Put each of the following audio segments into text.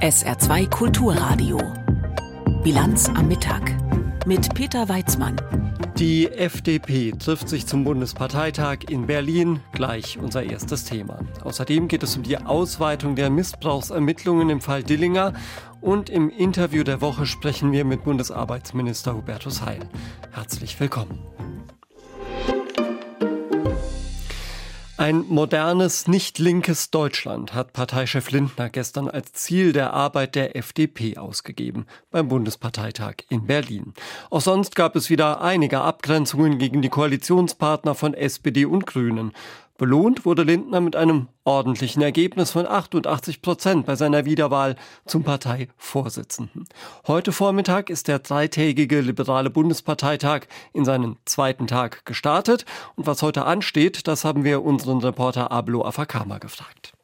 SR2 Kulturradio. Bilanz am Mittag mit Peter Weizmann. Die FDP trifft sich zum Bundesparteitag in Berlin. Gleich unser erstes Thema. Außerdem geht es um die Ausweitung der Missbrauchsermittlungen im Fall Dillinger. Und im Interview der Woche sprechen wir mit Bundesarbeitsminister Hubertus Heil. Herzlich willkommen. Ein modernes, nicht linkes Deutschland hat Parteichef Lindner gestern als Ziel der Arbeit der FDP ausgegeben beim Bundesparteitag in Berlin. Auch sonst gab es wieder einige Abgrenzungen gegen die Koalitionspartner von SPD und Grünen. Belohnt wurde Lindner mit einem ordentlichen Ergebnis von 88 Prozent bei seiner Wiederwahl zum Parteivorsitzenden. Heute Vormittag ist der dreitägige liberale Bundesparteitag in seinen zweiten Tag gestartet. Und was heute ansteht, das haben wir unseren Reporter Ablo Afakama gefragt.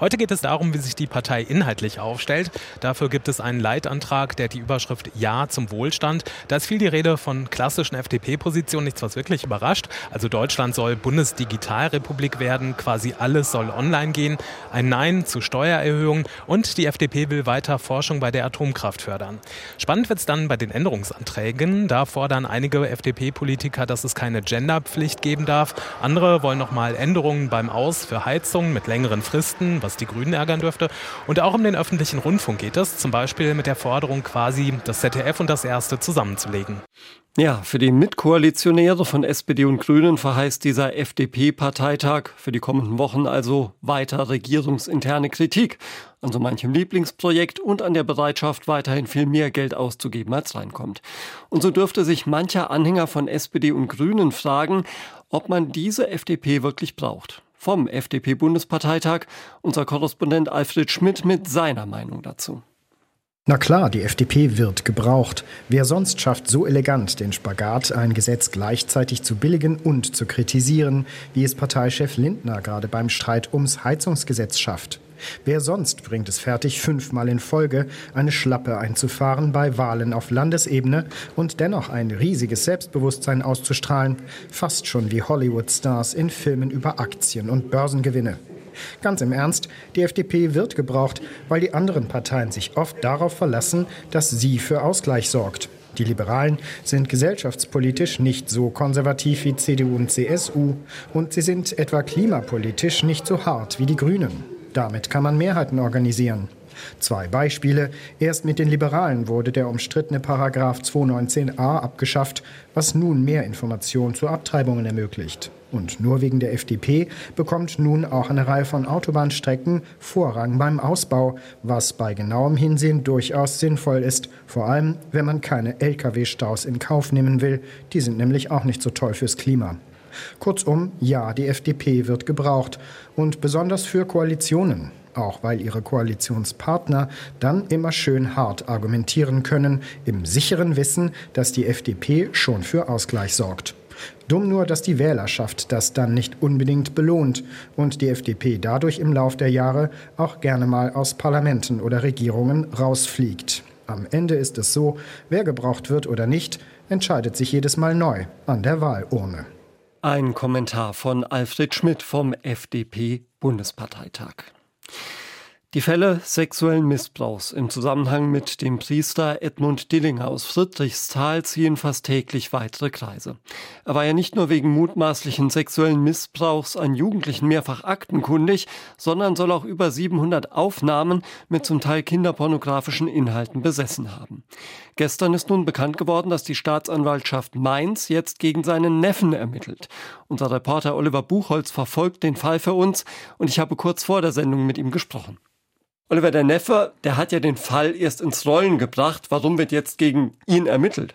Heute geht es darum, wie sich die Partei inhaltlich aufstellt. Dafür gibt es einen Leitantrag, der die Überschrift Ja zum Wohlstand. Da ist viel die Rede von klassischen FDP-Positionen, nichts, was wirklich überrascht. Also Deutschland soll Bundesdigitalrepublik werden, quasi alles soll online gehen. Ein Nein zu Steuererhöhungen und die FDP will weiter Forschung bei der Atomkraft fördern. Spannend wird es dann bei den Änderungsanträgen. Da fordern einige FDP-Politiker, dass es keine Genderpflicht geben darf. Andere wollen nochmal Änderungen beim Aus für Heizungen mit längeren Fristen was die Grünen ärgern dürfte. Und auch um den öffentlichen Rundfunk geht es, zum Beispiel mit der Forderung quasi das ZDF und das Erste zusammenzulegen. Ja, für die Mitkoalitionäre von SPD und Grünen verheißt dieser FDP-Parteitag für die kommenden Wochen also weiter regierungsinterne Kritik an so manchem Lieblingsprojekt und an der Bereitschaft, weiterhin viel mehr Geld auszugeben, als reinkommt. Und so dürfte sich mancher Anhänger von SPD und Grünen fragen, ob man diese FDP wirklich braucht vom FDP-Bundesparteitag unser Korrespondent Alfred Schmidt mit seiner Meinung dazu. Na klar, die FDP wird gebraucht. Wer sonst schafft so elegant den Spagat, ein Gesetz gleichzeitig zu billigen und zu kritisieren, wie es Parteichef Lindner gerade beim Streit ums Heizungsgesetz schafft? Wer sonst bringt es fertig, fünfmal in Folge eine Schlappe einzufahren bei Wahlen auf Landesebene und dennoch ein riesiges Selbstbewusstsein auszustrahlen, fast schon wie Hollywood-Stars in Filmen über Aktien und Börsengewinne. Ganz im Ernst, die FDP wird gebraucht, weil die anderen Parteien sich oft darauf verlassen, dass sie für Ausgleich sorgt. Die Liberalen sind gesellschaftspolitisch nicht so konservativ wie CDU und CSU und sie sind etwa klimapolitisch nicht so hart wie die Grünen. Damit kann man Mehrheiten organisieren. Zwei Beispiele. Erst mit den Liberalen wurde der umstrittene Paragraph 219a abgeschafft, was nun mehr Informationen zu Abtreibungen ermöglicht. Und nur wegen der FDP bekommt nun auch eine Reihe von Autobahnstrecken Vorrang beim Ausbau, was bei genauem Hinsehen durchaus sinnvoll ist, vor allem wenn man keine Lkw-Staus in Kauf nehmen will, die sind nämlich auch nicht so toll fürs Klima. Kurzum, ja, die FDP wird gebraucht und besonders für Koalitionen auch weil ihre Koalitionspartner dann immer schön hart argumentieren können, im sicheren Wissen, dass die FDP schon für Ausgleich sorgt. Dumm nur, dass die Wählerschaft das dann nicht unbedingt belohnt und die FDP dadurch im Lauf der Jahre auch gerne mal aus Parlamenten oder Regierungen rausfliegt. Am Ende ist es so, wer gebraucht wird oder nicht, entscheidet sich jedes Mal neu an der Wahlurne. Ein Kommentar von Alfred Schmidt vom FDP-Bundesparteitag. Die Fälle sexuellen Missbrauchs im Zusammenhang mit dem Priester Edmund Dillinger aus Friedrichsthal ziehen fast täglich weitere Kreise. Er war ja nicht nur wegen mutmaßlichen sexuellen Missbrauchs an Jugendlichen mehrfach aktenkundig, sondern soll auch über 700 Aufnahmen mit zum Teil kinderpornografischen Inhalten besessen haben. Gestern ist nun bekannt geworden, dass die Staatsanwaltschaft Mainz jetzt gegen seinen Neffen ermittelt. Unser Reporter Oliver Buchholz verfolgt den Fall für uns und ich habe kurz vor der Sendung mit ihm gesprochen. Oliver, der Neffe, der hat ja den Fall erst ins Rollen gebracht. Warum wird jetzt gegen ihn ermittelt?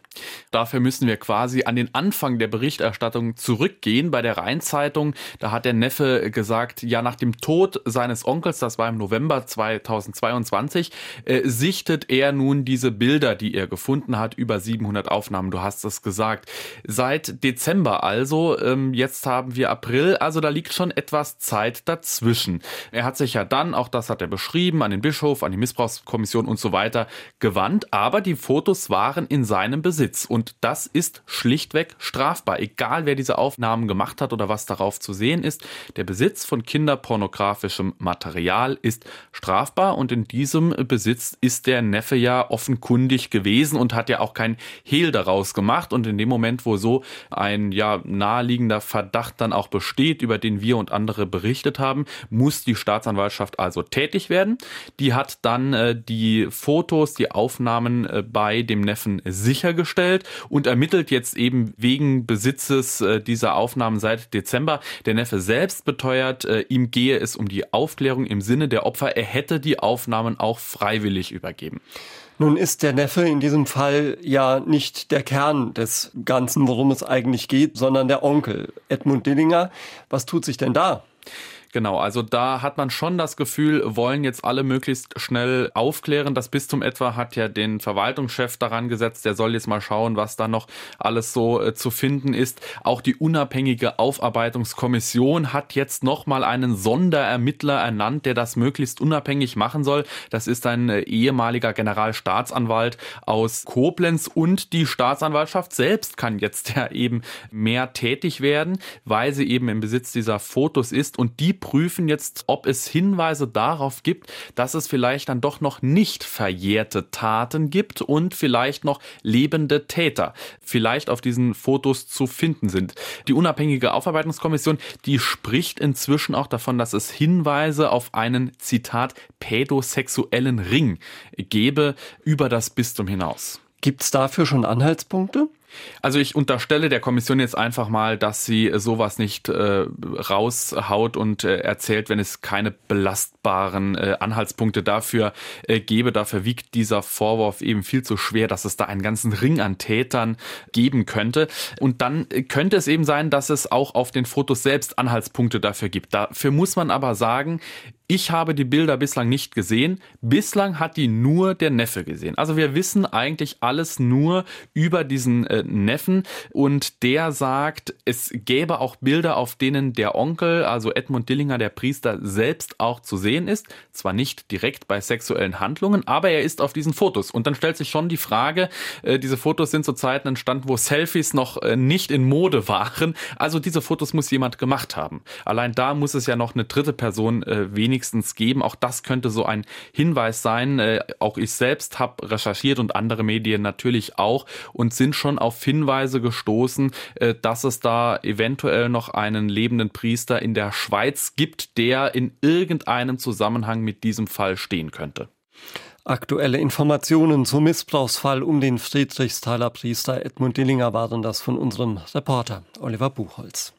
Dafür müssen wir quasi an den Anfang der Berichterstattung zurückgehen. Bei der Rheinzeitung, da hat der Neffe gesagt, ja, nach dem Tod seines Onkels, das war im November 2022, äh, sichtet er nun diese Bilder, die er gefunden hat, über 700 Aufnahmen. Du hast es gesagt. Seit Dezember also, ähm, jetzt haben wir April, also da liegt schon etwas Zeit dazwischen. Er hat sich ja dann, auch das hat er beschrieben, geschrieben an den Bischof, an die Missbrauchskommission und so weiter gewandt, aber die Fotos waren in seinem Besitz und das ist schlichtweg strafbar, egal wer diese Aufnahmen gemacht hat oder was darauf zu sehen ist. Der Besitz von kinderpornografischem Material ist strafbar und in diesem Besitz ist der Neffe ja offenkundig gewesen und hat ja auch kein Hehl daraus gemacht und in dem Moment, wo so ein ja naheliegender Verdacht dann auch besteht, über den wir und andere berichtet haben, muss die Staatsanwaltschaft also tätig werden. Die hat dann äh, die Fotos, die Aufnahmen äh, bei dem Neffen sichergestellt und ermittelt jetzt eben wegen Besitzes äh, dieser Aufnahmen seit Dezember. Der Neffe selbst beteuert, äh, ihm gehe es um die Aufklärung im Sinne der Opfer. Er hätte die Aufnahmen auch freiwillig übergeben. Nun ist der Neffe in diesem Fall ja nicht der Kern des Ganzen, worum es eigentlich geht, sondern der Onkel, Edmund Dillinger. Was tut sich denn da? Genau, also da hat man schon das Gefühl, wollen jetzt alle möglichst schnell aufklären. Das Bistum etwa hat ja den Verwaltungschef daran gesetzt, der soll jetzt mal schauen, was da noch alles so äh, zu finden ist. Auch die unabhängige Aufarbeitungskommission hat jetzt nochmal einen Sonderermittler ernannt, der das möglichst unabhängig machen soll. Das ist ein äh, ehemaliger Generalstaatsanwalt aus Koblenz und die Staatsanwaltschaft selbst kann jetzt ja eben mehr tätig werden, weil sie eben im Besitz dieser Fotos ist und die prüfen jetzt, ob es Hinweise darauf gibt, dass es vielleicht dann doch noch nicht verjährte Taten gibt und vielleicht noch lebende Täter vielleicht auf diesen Fotos zu finden sind. Die unabhängige Aufarbeitungskommission, die spricht inzwischen auch davon, dass es Hinweise auf einen Zitat pädosexuellen Ring gebe über das Bistum hinaus. Gibt es dafür schon Anhaltspunkte? Also ich unterstelle der Kommission jetzt einfach mal, dass sie sowas nicht äh, raushaut und äh, erzählt, wenn es keine belastbaren äh, Anhaltspunkte dafür äh, gäbe. Dafür wiegt dieser Vorwurf eben viel zu schwer, dass es da einen ganzen Ring an Tätern geben könnte. Und dann könnte es eben sein, dass es auch auf den Fotos selbst Anhaltspunkte dafür gibt. Dafür muss man aber sagen, ich habe die Bilder bislang nicht gesehen. Bislang hat die nur der Neffe gesehen. Also wir wissen eigentlich alles nur über diesen äh, Neffen und der sagt, es gäbe auch Bilder, auf denen der Onkel, also Edmund Dillinger, der Priester, selbst auch zu sehen ist. Zwar nicht direkt bei sexuellen Handlungen, aber er ist auf diesen Fotos. Und dann stellt sich schon die Frage, äh, diese Fotos sind zu Zeiten entstanden, wo Selfies noch äh, nicht in Mode waren. Also diese Fotos muss jemand gemacht haben. Allein da muss es ja noch eine dritte Person äh, wenig wenigstens geben. Auch das könnte so ein Hinweis sein. Auch ich selbst habe recherchiert und andere Medien natürlich auch und sind schon auf Hinweise gestoßen, äh, dass es da eventuell noch einen lebenden Priester in der Schweiz gibt, der in irgendeinem Zusammenhang mit diesem Fall stehen könnte. Aktuelle Informationen zum Missbrauchsfall um den Friedrichsthaler Priester Edmund Dillinger waren das von unserem Reporter Oliver Buchholz.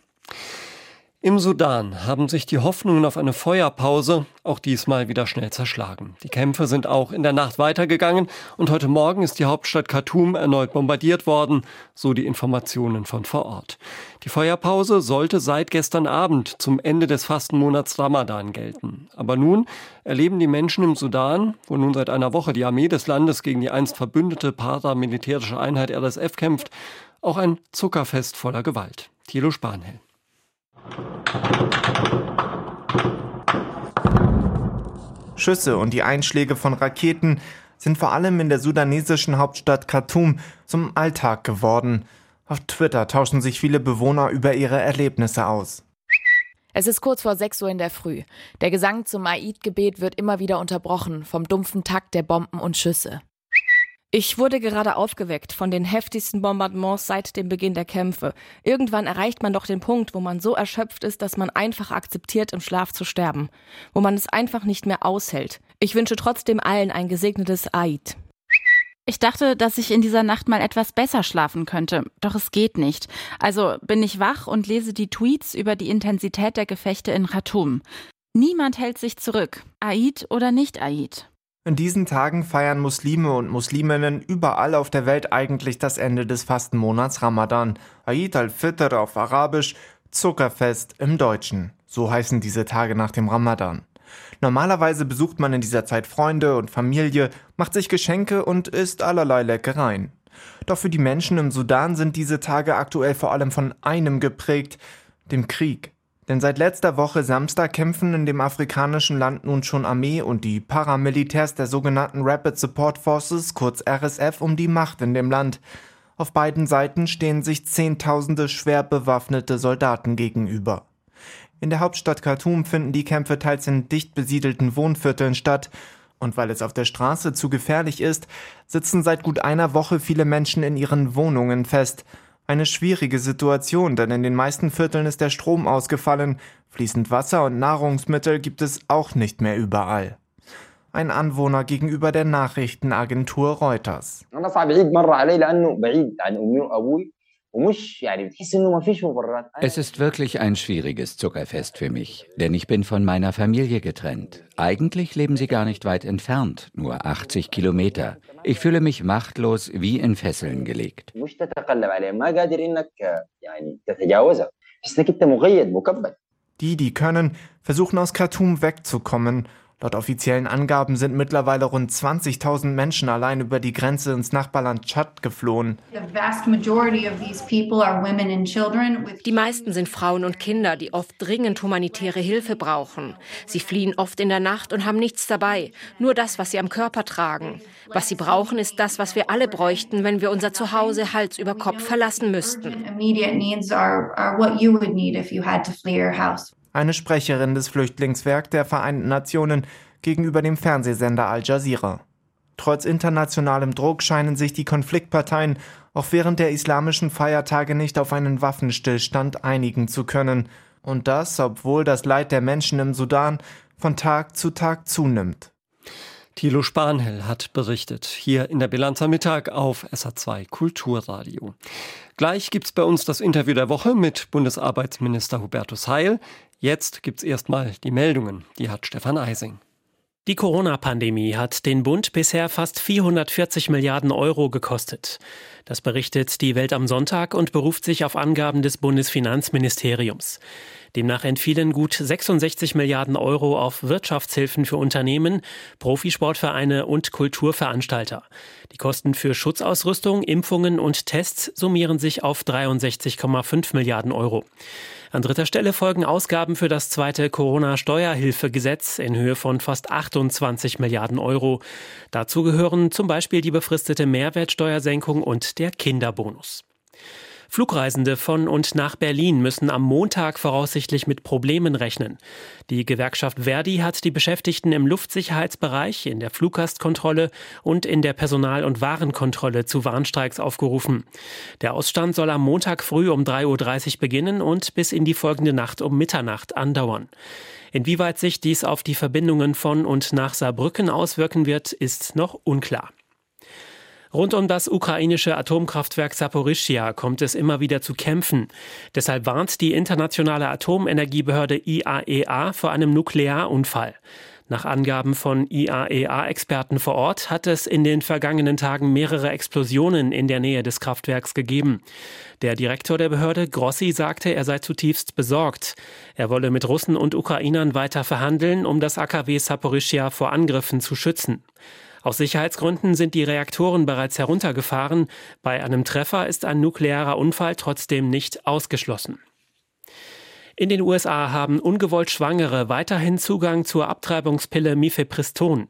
Im Sudan haben sich die Hoffnungen auf eine Feuerpause auch diesmal wieder schnell zerschlagen. Die Kämpfe sind auch in der Nacht weitergegangen und heute Morgen ist die Hauptstadt Khartoum erneut bombardiert worden, so die Informationen von vor Ort. Die Feuerpause sollte seit gestern Abend zum Ende des Fastenmonats Ramadan gelten. Aber nun erleben die Menschen im Sudan, wo nun seit einer Woche die Armee des Landes gegen die einst verbündete paramilitärische Einheit RSF kämpft, auch ein Zuckerfest voller Gewalt. Thilo Spanhell. Schüsse und die Einschläge von Raketen sind vor allem in der sudanesischen Hauptstadt Khartoum zum Alltag geworden. Auf Twitter tauschen sich viele Bewohner über ihre Erlebnisse aus. Es ist kurz vor 6 Uhr in der Früh. Der Gesang zum Aid-Gebet wird immer wieder unterbrochen vom dumpfen Takt der Bomben und Schüsse. Ich wurde gerade aufgeweckt von den heftigsten Bombardements seit dem Beginn der Kämpfe. Irgendwann erreicht man doch den Punkt, wo man so erschöpft ist, dass man einfach akzeptiert, im Schlaf zu sterben. Wo man es einfach nicht mehr aushält. Ich wünsche trotzdem allen ein gesegnetes Eid. Ich dachte, dass ich in dieser Nacht mal etwas besser schlafen könnte, doch es geht nicht. Also bin ich wach und lese die Tweets über die Intensität der Gefechte in Khartoum. Niemand hält sich zurück, Aid oder nicht Aid. In diesen Tagen feiern Muslime und Musliminnen überall auf der Welt eigentlich das Ende des Fastenmonats Ramadan. Eid al-Fitr auf Arabisch, Zuckerfest im Deutschen. So heißen diese Tage nach dem Ramadan. Normalerweise besucht man in dieser Zeit Freunde und Familie, macht sich Geschenke und isst allerlei Leckereien. Doch für die Menschen im Sudan sind diese Tage aktuell vor allem von einem geprägt, dem Krieg. Denn seit letzter Woche Samstag kämpfen in dem afrikanischen Land nun schon Armee und die Paramilitärs der sogenannten Rapid Support Forces, kurz RSF, um die Macht in dem Land. Auf beiden Seiten stehen sich Zehntausende schwer bewaffnete Soldaten gegenüber. In der Hauptstadt Khartoum finden die Kämpfe teils in dicht besiedelten Wohnvierteln statt. Und weil es auf der Straße zu gefährlich ist, sitzen seit gut einer Woche viele Menschen in ihren Wohnungen fest. Eine schwierige Situation, denn in den meisten Vierteln ist der Strom ausgefallen, fließend Wasser und Nahrungsmittel gibt es auch nicht mehr überall. Ein Anwohner gegenüber der Nachrichtenagentur Reuters. Es ist wirklich ein schwieriges Zuckerfest für mich, denn ich bin von meiner Familie getrennt. Eigentlich leben sie gar nicht weit entfernt, nur 80 Kilometer. Ich fühle mich machtlos wie in Fesseln gelegt. Die, die können, versuchen aus Khartoum wegzukommen Laut offiziellen Angaben sind mittlerweile rund 20.000 Menschen allein über die Grenze ins Nachbarland Tschad geflohen. Die meisten sind Frauen und Kinder, die oft dringend humanitäre Hilfe brauchen. Sie fliehen oft in der Nacht und haben nichts dabei, nur das, was sie am Körper tragen. Was sie brauchen, ist das, was wir alle bräuchten, wenn wir unser Zuhause Hals über Kopf verlassen müssten. Eine Sprecherin des Flüchtlingswerks der Vereinten Nationen gegenüber dem Fernsehsender Al Jazeera. Trotz internationalem Druck scheinen sich die Konfliktparteien auch während der islamischen Feiertage nicht auf einen Waffenstillstand einigen zu können. Und das, obwohl das Leid der Menschen im Sudan von Tag zu Tag zunimmt. Thilo Spanhell hat berichtet, hier in der Bilanz am Mittag auf SA2 Kulturradio. Gleich gibt's bei uns das Interview der Woche mit Bundesarbeitsminister Hubertus Heil. Jetzt gibt's erstmal die Meldungen. Die hat Stefan Eising. Die Corona-Pandemie hat den Bund bisher fast 440 Milliarden Euro gekostet. Das berichtet die Welt am Sonntag und beruft sich auf Angaben des Bundesfinanzministeriums. Demnach entfielen gut 66 Milliarden Euro auf Wirtschaftshilfen für Unternehmen, Profisportvereine und Kulturveranstalter. Die Kosten für Schutzausrüstung, Impfungen und Tests summieren sich auf 63,5 Milliarden Euro. An dritter Stelle folgen Ausgaben für das zweite Corona-Steuerhilfegesetz in Höhe von fast 28 Milliarden Euro. Dazu gehören zum Beispiel die befristete Mehrwertsteuersenkung und der Kinderbonus. Flugreisende von und nach Berlin müssen am Montag voraussichtlich mit Problemen rechnen. Die Gewerkschaft Verdi hat die Beschäftigten im Luftsicherheitsbereich, in der Fluggastkontrolle und in der Personal- und Warenkontrolle zu Warnstreiks aufgerufen. Der Ausstand soll am Montag früh um 3.30 Uhr beginnen und bis in die folgende Nacht um Mitternacht andauern. Inwieweit sich dies auf die Verbindungen von und nach Saarbrücken auswirken wird, ist noch unklar. Rund um das ukrainische Atomkraftwerk Saporischia kommt es immer wieder zu Kämpfen. Deshalb warnt die internationale Atomenergiebehörde IAEA e vor einem Nuklearunfall. Nach Angaben von IAEA-Experten vor Ort hat es in den vergangenen Tagen mehrere Explosionen in der Nähe des Kraftwerks gegeben. Der Direktor der Behörde, Grossi, sagte, er sei zutiefst besorgt. Er wolle mit Russen und Ukrainern weiter verhandeln, um das AKW Saporischia vor Angriffen zu schützen. Aus Sicherheitsgründen sind die Reaktoren bereits heruntergefahren. Bei einem Treffer ist ein nuklearer Unfall trotzdem nicht ausgeschlossen. In den USA haben ungewollt Schwangere weiterhin Zugang zur Abtreibungspille Mifepriston.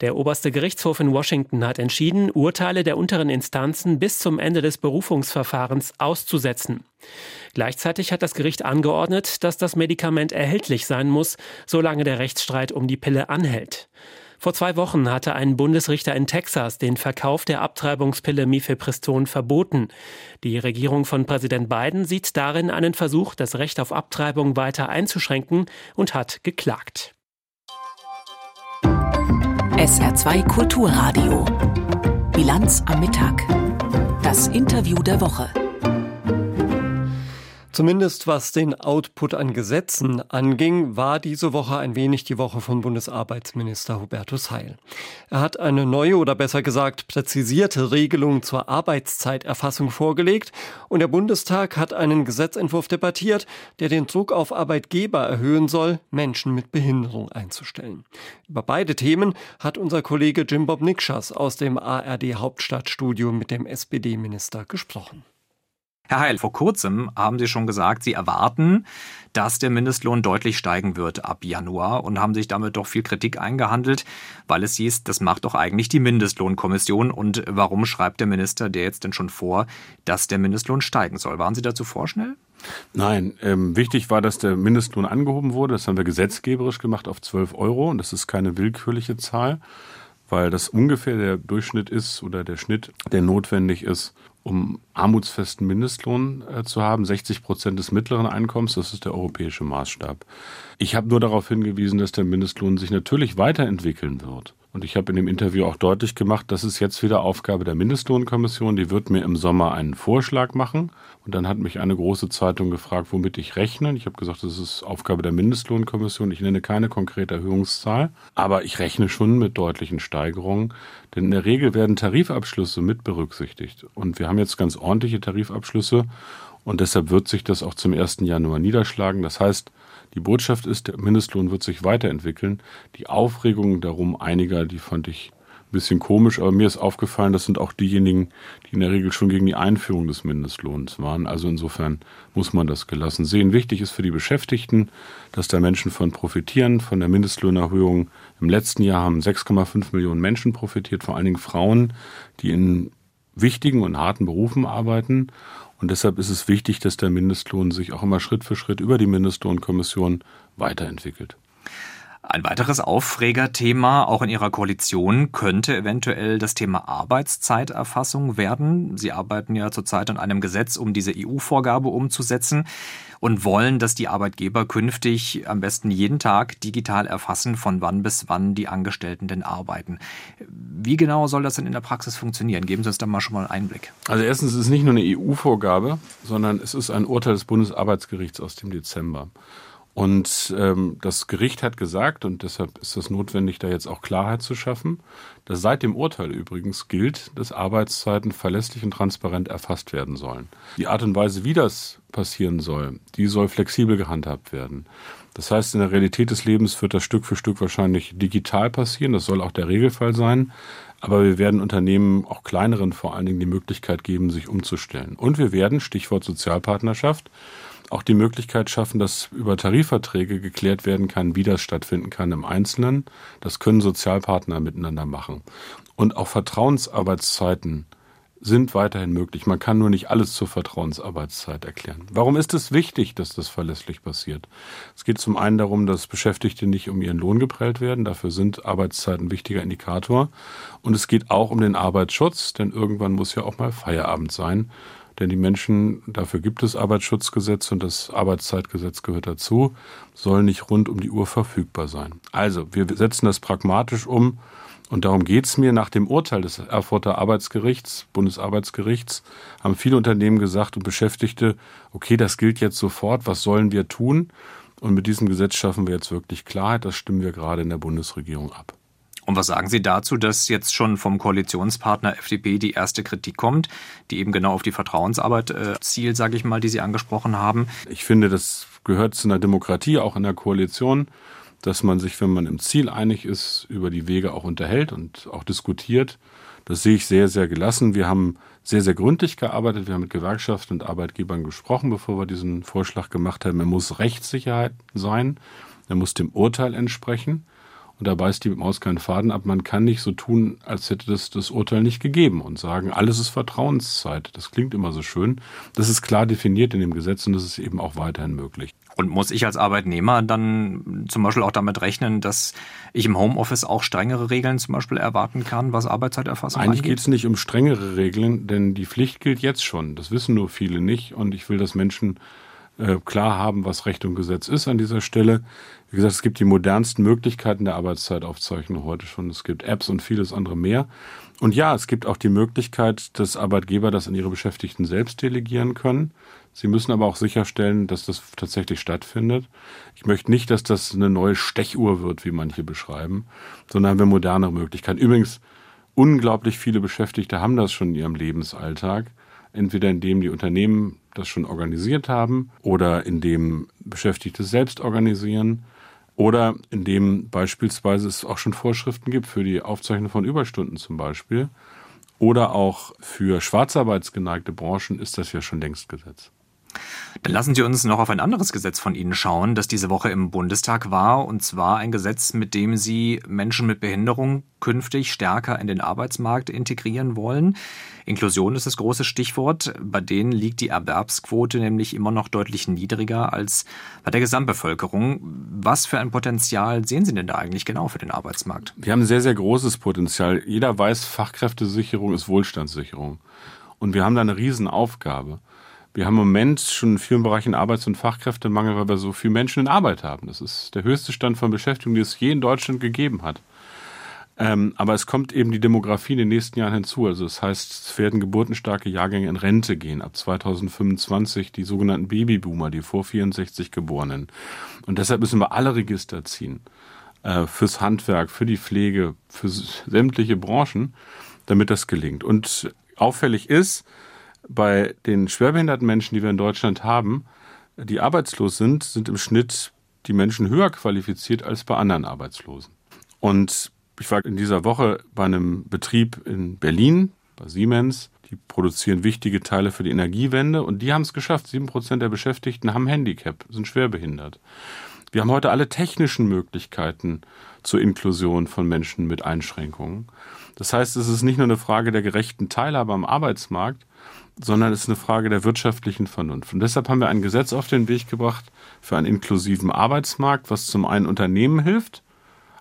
Der oberste Gerichtshof in Washington hat entschieden, Urteile der unteren Instanzen bis zum Ende des Berufungsverfahrens auszusetzen. Gleichzeitig hat das Gericht angeordnet, dass das Medikament erhältlich sein muss, solange der Rechtsstreit um die Pille anhält. Vor zwei Wochen hatte ein Bundesrichter in Texas den Verkauf der Abtreibungspille Mifepriston verboten. Die Regierung von Präsident Biden sieht darin einen Versuch, das Recht auf Abtreibung weiter einzuschränken und hat geklagt. SR2 Kulturradio. Bilanz am Mittag. Das Interview der Woche. Zumindest was den Output an Gesetzen anging, war diese Woche ein wenig die Woche von Bundesarbeitsminister Hubertus Heil. Er hat eine neue oder besser gesagt präzisierte Regelung zur Arbeitszeiterfassung vorgelegt und der Bundestag hat einen Gesetzentwurf debattiert, der den Druck auf Arbeitgeber erhöhen soll, Menschen mit Behinderung einzustellen. Über beide Themen hat unser Kollege Jim Bob Nikschas aus dem ARD Hauptstadtstudio mit dem SPD-Minister gesprochen. Herr Heil, vor kurzem haben Sie schon gesagt, Sie erwarten, dass der Mindestlohn deutlich steigen wird ab Januar und haben sich damit doch viel Kritik eingehandelt, weil es hieß, das macht doch eigentlich die Mindestlohnkommission. Und warum schreibt der Minister der jetzt denn schon vor, dass der Mindestlohn steigen soll? Waren Sie dazu vorschnell? Nein, ähm, wichtig war, dass der Mindestlohn angehoben wurde. Das haben wir gesetzgeberisch gemacht auf 12 Euro und das ist keine willkürliche Zahl, weil das ungefähr der Durchschnitt ist oder der Schnitt, der notwendig ist, um armutsfesten Mindestlohn äh, zu haben, 60 Prozent des mittleren Einkommens, das ist der europäische Maßstab. Ich habe nur darauf hingewiesen, dass der Mindestlohn sich natürlich weiterentwickeln wird. Und ich habe in dem Interview auch deutlich gemacht, das ist jetzt wieder Aufgabe der Mindestlohnkommission. Die wird mir im Sommer einen Vorschlag machen. Und dann hat mich eine große Zeitung gefragt, womit ich rechne. Ich habe gesagt, das ist Aufgabe der Mindestlohnkommission. Ich nenne keine konkrete Erhöhungszahl, aber ich rechne schon mit deutlichen Steigerungen. Denn in der Regel werden Tarifabschlüsse mit berücksichtigt. Und wir haben jetzt ganz ordentliche Tarifabschlüsse. Und deshalb wird sich das auch zum 1. Januar niederschlagen. Das heißt, die Botschaft ist, der Mindestlohn wird sich weiterentwickeln. Die Aufregung darum einiger, die fand ich ein bisschen komisch, aber mir ist aufgefallen, das sind auch diejenigen, die in der Regel schon gegen die Einführung des Mindestlohns waren. Also insofern muss man das gelassen sehen. Wichtig ist für die Beschäftigten, dass da Menschen von profitieren, von der Mindestlohnerhöhung. Im letzten Jahr haben 6,5 Millionen Menschen profitiert, vor allen Dingen Frauen, die in wichtigen und harten Berufen arbeiten. Und deshalb ist es wichtig, dass der Mindestlohn sich auch immer Schritt für Schritt über die Mindestlohnkommission weiterentwickelt. Ein weiteres Aufregerthema auch in Ihrer Koalition könnte eventuell das Thema Arbeitszeiterfassung werden. Sie arbeiten ja zurzeit an einem Gesetz, um diese EU-Vorgabe umzusetzen und wollen, dass die Arbeitgeber künftig am besten jeden Tag digital erfassen, von wann bis wann die Angestellten denn arbeiten. Wie genau soll das denn in der Praxis funktionieren? Geben Sie uns da mal schon mal einen Einblick. Also erstens ist es nicht nur eine EU-Vorgabe, sondern es ist ein Urteil des Bundesarbeitsgerichts aus dem Dezember. Und ähm, das Gericht hat gesagt, und deshalb ist es notwendig, da jetzt auch Klarheit zu schaffen, dass seit dem Urteil übrigens gilt, dass Arbeitszeiten verlässlich und transparent erfasst werden sollen. Die Art und Weise, wie das passieren soll, die soll flexibel gehandhabt werden. Das heißt, in der Realität des Lebens wird das Stück für Stück wahrscheinlich digital passieren. Das soll auch der Regelfall sein. Aber wir werden Unternehmen, auch kleineren vor allen Dingen, die Möglichkeit geben, sich umzustellen. Und wir werden, Stichwort Sozialpartnerschaft, auch die Möglichkeit schaffen, dass über Tarifverträge geklärt werden kann, wie das stattfinden kann im Einzelnen. Das können Sozialpartner miteinander machen. Und auch Vertrauensarbeitszeiten sind weiterhin möglich. Man kann nur nicht alles zur Vertrauensarbeitszeit erklären. Warum ist es wichtig, dass das verlässlich passiert? Es geht zum einen darum, dass Beschäftigte nicht um ihren Lohn geprellt werden. Dafür sind Arbeitszeiten ein wichtiger Indikator. Und es geht auch um den Arbeitsschutz, denn irgendwann muss ja auch mal Feierabend sein. Denn die Menschen, dafür gibt es Arbeitsschutzgesetz und das Arbeitszeitgesetz gehört dazu, sollen nicht rund um die Uhr verfügbar sein. Also, wir setzen das pragmatisch um und darum geht es mir. Nach dem Urteil des Erfurter Arbeitsgerichts, Bundesarbeitsgerichts, haben viele Unternehmen gesagt und Beschäftigte, okay, das gilt jetzt sofort, was sollen wir tun? Und mit diesem Gesetz schaffen wir jetzt wirklich Klarheit. Das stimmen wir gerade in der Bundesregierung ab. Und was sagen Sie dazu, dass jetzt schon vom Koalitionspartner FDP die erste Kritik kommt, die eben genau auf die Vertrauensarbeit äh, zielt, sage ich mal, die Sie angesprochen haben? Ich finde, das gehört zu einer Demokratie, auch in der Koalition, dass man sich, wenn man im Ziel einig ist, über die Wege auch unterhält und auch diskutiert. Das sehe ich sehr, sehr gelassen. Wir haben sehr, sehr gründlich gearbeitet. Wir haben mit Gewerkschaften und Arbeitgebern gesprochen, bevor wir diesen Vorschlag gemacht haben. Er muss Rechtssicherheit sein. Er muss dem Urteil entsprechen. Und da beißt die Maus keinen Faden ab. Man kann nicht so tun, als hätte das das Urteil nicht gegeben und sagen, alles ist Vertrauenszeit. Das klingt immer so schön. Das ist klar definiert in dem Gesetz und das ist eben auch weiterhin möglich. Und muss ich als Arbeitnehmer dann zum Beispiel auch damit rechnen, dass ich im Homeoffice auch strengere Regeln zum Beispiel erwarten kann, was Arbeitszeiterfassung Eigentlich angeht? Eigentlich geht es nicht um strengere Regeln, denn die Pflicht gilt jetzt schon. Das wissen nur viele nicht und ich will, dass Menschen äh, klar haben, was Recht und Gesetz ist an dieser Stelle. Wie gesagt, es gibt die modernsten Möglichkeiten der Arbeitszeitaufzeichnung heute schon. Es gibt Apps und vieles andere mehr. Und ja, es gibt auch die Möglichkeit, dass Arbeitgeber das an ihre Beschäftigten selbst delegieren können. Sie müssen aber auch sicherstellen, dass das tatsächlich stattfindet. Ich möchte nicht, dass das eine neue Stechuhr wird, wie manche beschreiben, sondern haben wir moderne Möglichkeiten. Übrigens, unglaublich viele Beschäftigte haben das schon in ihrem Lebensalltag entweder indem die Unternehmen das schon organisiert haben oder indem Beschäftigte selbst organisieren oder indem beispielsweise es auch schon Vorschriften gibt für die Aufzeichnung von Überstunden zum Beispiel. oder auch für schwarzarbeitsgeneigte Branchen ist das ja schon längst Gesetz. Dann lassen Sie uns noch auf ein anderes Gesetz von Ihnen schauen, das diese Woche im Bundestag war, und zwar ein Gesetz, mit dem Sie Menschen mit Behinderung künftig stärker in den Arbeitsmarkt integrieren wollen. Inklusion ist das große Stichwort. Bei denen liegt die Erwerbsquote nämlich immer noch deutlich niedriger als bei der Gesamtbevölkerung. Was für ein Potenzial sehen Sie denn da eigentlich genau für den Arbeitsmarkt? Wir haben ein sehr, sehr großes Potenzial. Jeder weiß, Fachkräftesicherung ist Wohlstandssicherung. Und wir haben da eine Riesenaufgabe. Wir haben im Moment schon in vielen Bereichen Arbeits- und Fachkräftemangel, weil wir so viele Menschen in Arbeit haben. Das ist der höchste Stand von Beschäftigung, die es je in Deutschland gegeben hat. Ähm, aber es kommt eben die Demografie in den nächsten Jahren hinzu. Also das heißt, es werden geburtenstarke Jahrgänge in Rente gehen. Ab 2025 die sogenannten Babyboomer, die vor 64 Geborenen. Und deshalb müssen wir alle Register ziehen. Äh, fürs Handwerk, für die Pflege, für sämtliche Branchen, damit das gelingt. Und auffällig ist, bei den schwerbehinderten Menschen, die wir in Deutschland haben, die arbeitslos sind, sind im Schnitt die Menschen höher qualifiziert als bei anderen Arbeitslosen. Und ich war in dieser Woche bei einem Betrieb in Berlin, bei Siemens. Die produzieren wichtige Teile für die Energiewende und die haben es geschafft. Sieben Prozent der Beschäftigten haben Handicap, sind schwerbehindert. Wir haben heute alle technischen Möglichkeiten zur Inklusion von Menschen mit Einschränkungen. Das heißt, es ist nicht nur eine Frage der gerechten Teilhabe am Arbeitsmarkt, sondern es ist eine Frage der wirtschaftlichen Vernunft. Und deshalb haben wir ein Gesetz auf den Weg gebracht für einen inklusiven Arbeitsmarkt, was zum einen Unternehmen hilft,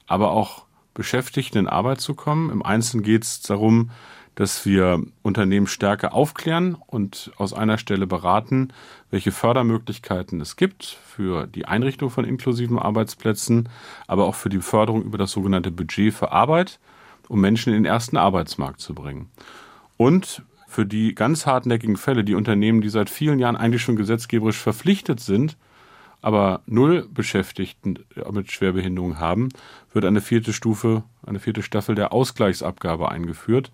aber auch Beschäftigten in Arbeit zu kommen. Im Einzelnen geht es darum, dass wir Unternehmen stärker aufklären und aus einer Stelle beraten, welche Fördermöglichkeiten es gibt für die Einrichtung von inklusiven Arbeitsplätzen, aber auch für die Förderung über das sogenannte Budget für Arbeit, um Menschen in den ersten Arbeitsmarkt zu bringen. Und für die ganz hartnäckigen Fälle, die Unternehmen, die seit vielen Jahren eigentlich schon gesetzgeberisch verpflichtet sind, aber null Beschäftigten mit Schwerbehinderung haben, wird eine vierte Stufe, eine vierte Staffel der Ausgleichsabgabe eingeführt,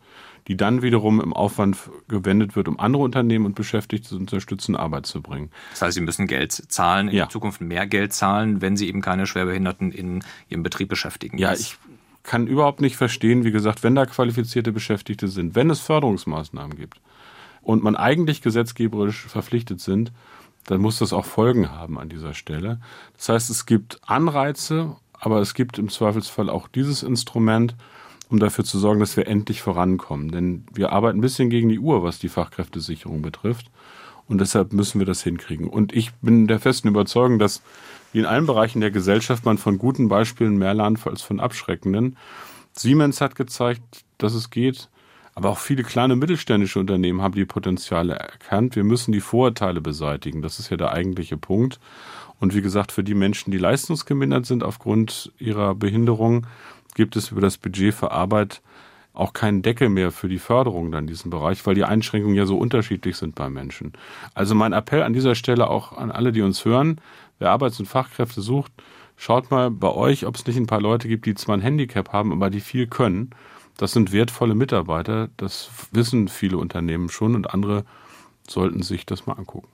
die dann wiederum im Aufwand gewendet wird, um andere Unternehmen und Beschäftigte zu unterstützen, Arbeit zu bringen. Das heißt, sie müssen Geld zahlen, in ja. Zukunft mehr Geld zahlen, wenn sie eben keine Schwerbehinderten in ihrem Betrieb beschäftigen. Ja, ich kann überhaupt nicht verstehen, wie gesagt, wenn da qualifizierte Beschäftigte sind, wenn es Förderungsmaßnahmen gibt und man eigentlich gesetzgeberisch verpflichtet sind, dann muss das auch Folgen haben an dieser Stelle. Das heißt, es gibt Anreize, aber es gibt im Zweifelsfall auch dieses Instrument, um dafür zu sorgen, dass wir endlich vorankommen. Denn wir arbeiten ein bisschen gegen die Uhr, was die Fachkräftesicherung betrifft. Und deshalb müssen wir das hinkriegen. Und ich bin der festen Überzeugung, dass wie in allen Bereichen der Gesellschaft man von guten Beispielen mehr lernt als von abschreckenden. Siemens hat gezeigt, dass es geht, aber auch viele kleine mittelständische Unternehmen haben die Potenziale erkannt. Wir müssen die Vorurteile beseitigen. Das ist ja der eigentliche Punkt. Und wie gesagt, für die Menschen, die leistungsgemindert sind aufgrund ihrer Behinderung, gibt es über das Budget für Arbeit auch keinen Deckel mehr für die Förderung dann in diesem Bereich, weil die Einschränkungen ja so unterschiedlich sind bei Menschen. Also mein Appell an dieser Stelle auch an alle, die uns hören, wer Arbeits- und Fachkräfte sucht, schaut mal bei euch, ob es nicht ein paar Leute gibt, die zwar ein Handicap haben, aber die viel können. Das sind wertvolle Mitarbeiter, das wissen viele Unternehmen schon und andere sollten sich das mal angucken.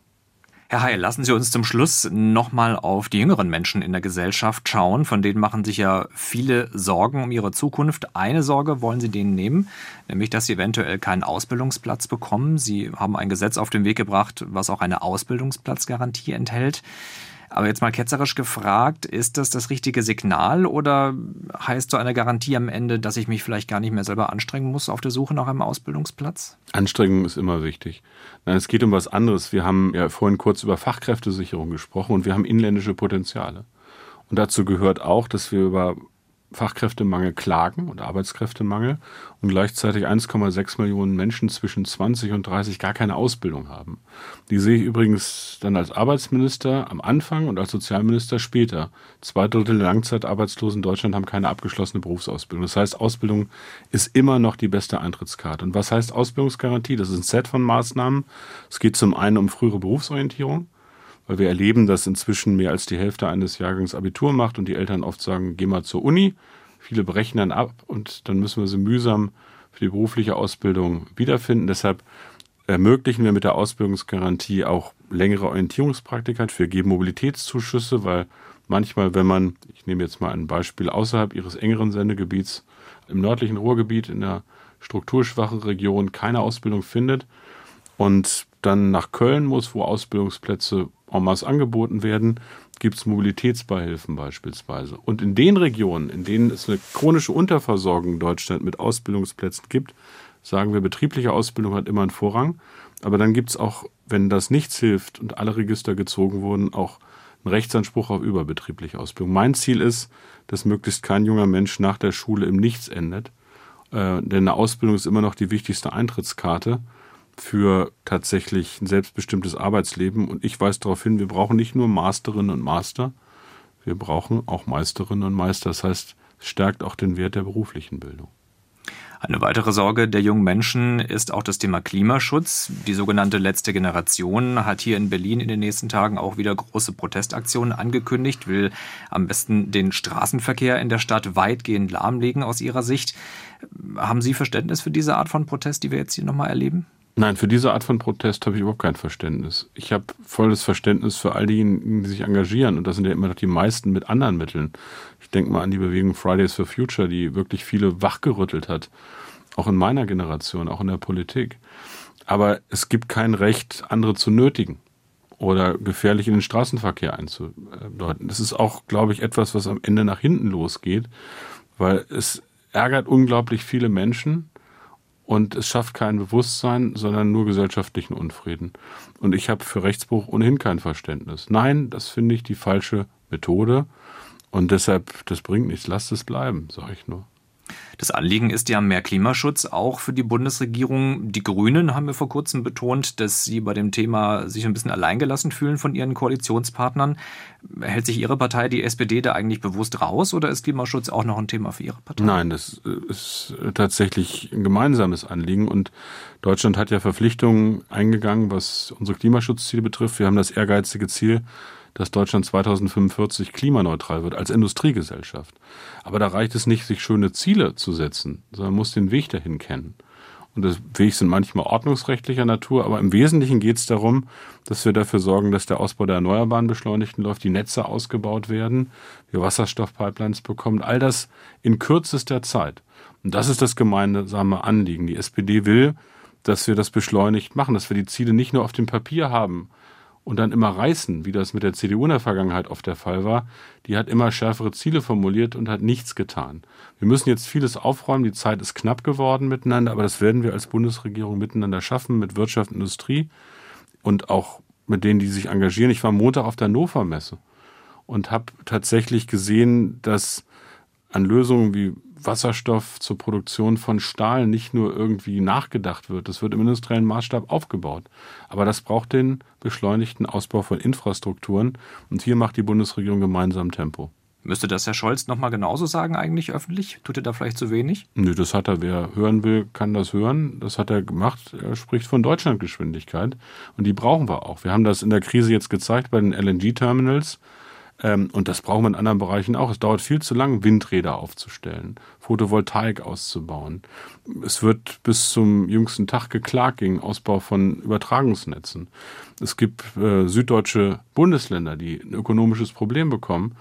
Herr Heil, lassen Sie uns zum Schluss nochmal auf die jüngeren Menschen in der Gesellschaft schauen. Von denen machen sich ja viele Sorgen um ihre Zukunft. Eine Sorge wollen Sie denen nehmen, nämlich dass sie eventuell keinen Ausbildungsplatz bekommen. Sie haben ein Gesetz auf den Weg gebracht, was auch eine Ausbildungsplatzgarantie enthält. Aber jetzt mal ketzerisch gefragt, ist das das richtige Signal oder heißt so eine Garantie am Ende, dass ich mich vielleicht gar nicht mehr selber anstrengen muss auf der Suche nach einem Ausbildungsplatz? Anstrengung ist immer wichtig. Nein, es geht um was anderes. Wir haben ja vorhin kurz über Fachkräftesicherung gesprochen und wir haben inländische Potenziale. Und dazu gehört auch, dass wir über Fachkräftemangel klagen und Arbeitskräftemangel und gleichzeitig 1,6 Millionen Menschen zwischen 20 und 30 gar keine Ausbildung haben. Die sehe ich übrigens dann als Arbeitsminister am Anfang und als Sozialminister später. Zwei Drittel der Langzeitarbeitslosen in Deutschland haben keine abgeschlossene Berufsausbildung. Das heißt, Ausbildung ist immer noch die beste Eintrittskarte. Und was heißt Ausbildungsgarantie? Das ist ein Set von Maßnahmen. Es geht zum einen um frühere Berufsorientierung weil wir erleben, dass inzwischen mehr als die Hälfte eines Jahrgangs Abitur macht und die Eltern oft sagen, geh mal zur Uni. Viele brechen dann ab und dann müssen wir sie mühsam für die berufliche Ausbildung wiederfinden. Deshalb ermöglichen wir mit der Ausbildungsgarantie auch längere Orientierungspraktika. Wir geben Mobilitätszuschüsse, weil manchmal, wenn man, ich nehme jetzt mal ein Beispiel außerhalb Ihres engeren Sendegebiets, im nördlichen Ruhrgebiet in der strukturschwache Region keine Ausbildung findet und dann nach Köln muss, wo Ausbildungsplätze en masse angeboten werden, gibt es Mobilitätsbeihilfen beispielsweise. Und in den Regionen, in denen es eine chronische Unterversorgung in Deutschland mit Ausbildungsplätzen gibt, sagen wir, betriebliche Ausbildung hat immer einen Vorrang. Aber dann gibt es auch, wenn das nichts hilft und alle Register gezogen wurden, auch einen Rechtsanspruch auf überbetriebliche Ausbildung. Mein Ziel ist, dass möglichst kein junger Mensch nach der Schule im Nichts endet. Äh, denn eine Ausbildung ist immer noch die wichtigste Eintrittskarte für tatsächlich ein selbstbestimmtes Arbeitsleben. Und ich weise darauf hin, wir brauchen nicht nur Masterinnen und Master, wir brauchen auch Meisterinnen und Meister. Das heißt, es stärkt auch den Wert der beruflichen Bildung. Eine weitere Sorge der jungen Menschen ist auch das Thema Klimaschutz. Die sogenannte letzte Generation hat hier in Berlin in den nächsten Tagen auch wieder große Protestaktionen angekündigt, will am besten den Straßenverkehr in der Stadt weitgehend lahmlegen aus ihrer Sicht. Haben Sie Verständnis für diese Art von Protest, die wir jetzt hier nochmal erleben? Nein, für diese Art von Protest habe ich überhaupt kein Verständnis. Ich habe volles Verständnis für all diejenigen, die sich engagieren. Und das sind ja immer noch die meisten mit anderen Mitteln. Ich denke mal an die Bewegung Fridays for Future, die wirklich viele wachgerüttelt hat. Auch in meiner Generation, auch in der Politik. Aber es gibt kein Recht, andere zu nötigen oder gefährlich in den Straßenverkehr einzudeuten. Das ist auch, glaube ich, etwas, was am Ende nach hinten losgeht, weil es ärgert unglaublich viele Menschen und es schafft kein Bewusstsein, sondern nur gesellschaftlichen Unfrieden. Und ich habe für Rechtsbruch ohnehin kein Verständnis. Nein, das finde ich die falsche Methode und deshalb, das bringt nichts, lasst es bleiben, sage ich nur. Das Anliegen ist ja mehr Klimaschutz, auch für die Bundesregierung. Die Grünen haben ja vor kurzem betont, dass sie bei dem Thema sich ein bisschen alleingelassen fühlen von ihren Koalitionspartnern. Hält sich Ihre Partei, die SPD, da eigentlich bewusst raus oder ist Klimaschutz auch noch ein Thema für Ihre Partei? Nein, das ist tatsächlich ein gemeinsames Anliegen und Deutschland hat ja Verpflichtungen eingegangen, was unsere Klimaschutzziele betrifft. Wir haben das ehrgeizige Ziel, dass Deutschland 2045 klimaneutral wird als Industriegesellschaft. Aber da reicht es nicht, sich schöne Ziele zu setzen, sondern man muss den Weg dahin kennen. Und das Weg sind manchmal ordnungsrechtlicher Natur, aber im Wesentlichen geht es darum, dass wir dafür sorgen, dass der Ausbau der Erneuerbaren beschleunigt läuft, die Netze ausgebaut werden, wir Wasserstoffpipelines bekommen, all das in kürzester Zeit. Und das ist das gemeinsame Anliegen. Die SPD will, dass wir das beschleunigt machen, dass wir die Ziele nicht nur auf dem Papier haben, und dann immer reißen, wie das mit der CDU in der Vergangenheit oft der Fall war. Die hat immer schärfere Ziele formuliert und hat nichts getan. Wir müssen jetzt vieles aufräumen. Die Zeit ist knapp geworden miteinander, aber das werden wir als Bundesregierung miteinander schaffen, mit Wirtschaft, Industrie und auch mit denen, die sich engagieren. Ich war Montag auf der Hannover Messe und habe tatsächlich gesehen, dass an Lösungen wie Wasserstoff zur Produktion von Stahl nicht nur irgendwie nachgedacht wird. Das wird im industriellen Maßstab aufgebaut. Aber das braucht den beschleunigten Ausbau von Infrastrukturen. Und hier macht die Bundesregierung gemeinsam Tempo. Müsste das Herr Scholz nochmal genauso sagen eigentlich öffentlich? Tut er da vielleicht zu wenig? Nö, das hat er. Wer hören will, kann das hören. Das hat er gemacht. Er spricht von Deutschlandgeschwindigkeit. Und die brauchen wir auch. Wir haben das in der Krise jetzt gezeigt bei den LNG-Terminals. Ähm, und das brauchen wir in anderen Bereichen auch. Es dauert viel zu lang, Windräder aufzustellen, Photovoltaik auszubauen. Es wird bis zum jüngsten Tag geklagt gegen Ausbau von Übertragungsnetzen. Es gibt äh, süddeutsche Bundesländer, die ein ökonomisches Problem bekommen.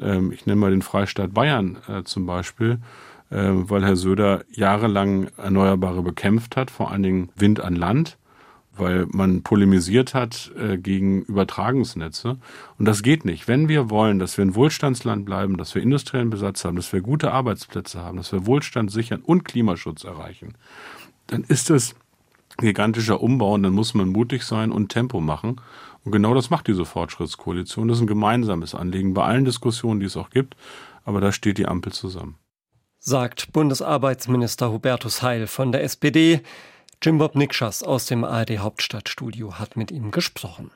Ähm, ich nenne mal den Freistaat Bayern äh, zum Beispiel, äh, weil Herr Söder jahrelang Erneuerbare bekämpft hat, vor allen Dingen Wind an Land weil man polemisiert hat äh, gegen Übertragungsnetze. Und das geht nicht. Wenn wir wollen, dass wir ein Wohlstandsland bleiben, dass wir industriellen Besatz haben, dass wir gute Arbeitsplätze haben, dass wir Wohlstand sichern und Klimaschutz erreichen, dann ist es gigantischer Umbau und dann muss man mutig sein und Tempo machen. Und genau das macht diese Fortschrittskoalition. Das ist ein gemeinsames Anliegen bei allen Diskussionen, die es auch gibt. Aber da steht die Ampel zusammen. Sagt Bundesarbeitsminister Hubertus Heil von der SPD. Jim Bob Nikschas aus dem ARD Hauptstadtstudio hat mit ihm gesprochen.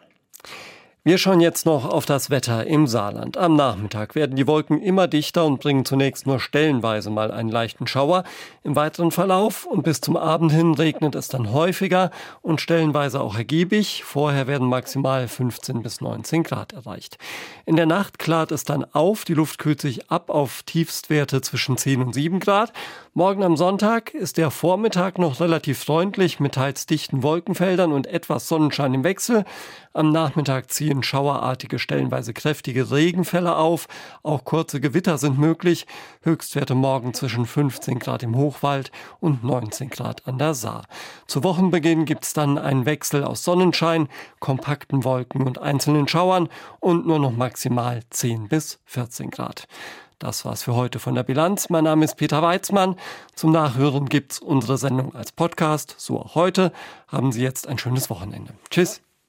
Wir schauen jetzt noch auf das Wetter im Saarland. Am Nachmittag werden die Wolken immer dichter und bringen zunächst nur stellenweise mal einen leichten Schauer. Im weiteren Verlauf und bis zum Abend hin regnet es dann häufiger und stellenweise auch ergiebig. Vorher werden maximal 15 bis 19 Grad erreicht. In der Nacht klart es dann auf. Die Luft kühlt sich ab auf Tiefstwerte zwischen 10 und 7 Grad. Morgen am Sonntag ist der Vormittag noch relativ freundlich mit teils dichten Wolkenfeldern und etwas Sonnenschein im Wechsel. Am Nachmittag ziehen schauerartige, stellenweise kräftige Regenfälle auf. Auch kurze Gewitter sind möglich. Höchstwerte morgen zwischen 15 Grad im Hochwald und 19 Grad an der Saar. Zu Wochenbeginn gibt es dann einen Wechsel aus Sonnenschein, kompakten Wolken und einzelnen Schauern und nur noch maximal 10 bis 14 Grad. Das war's für heute von der Bilanz. Mein Name ist Peter Weizmann. Zum Nachhören gibt's unsere Sendung als Podcast. So auch heute. Haben Sie jetzt ein schönes Wochenende. Tschüss.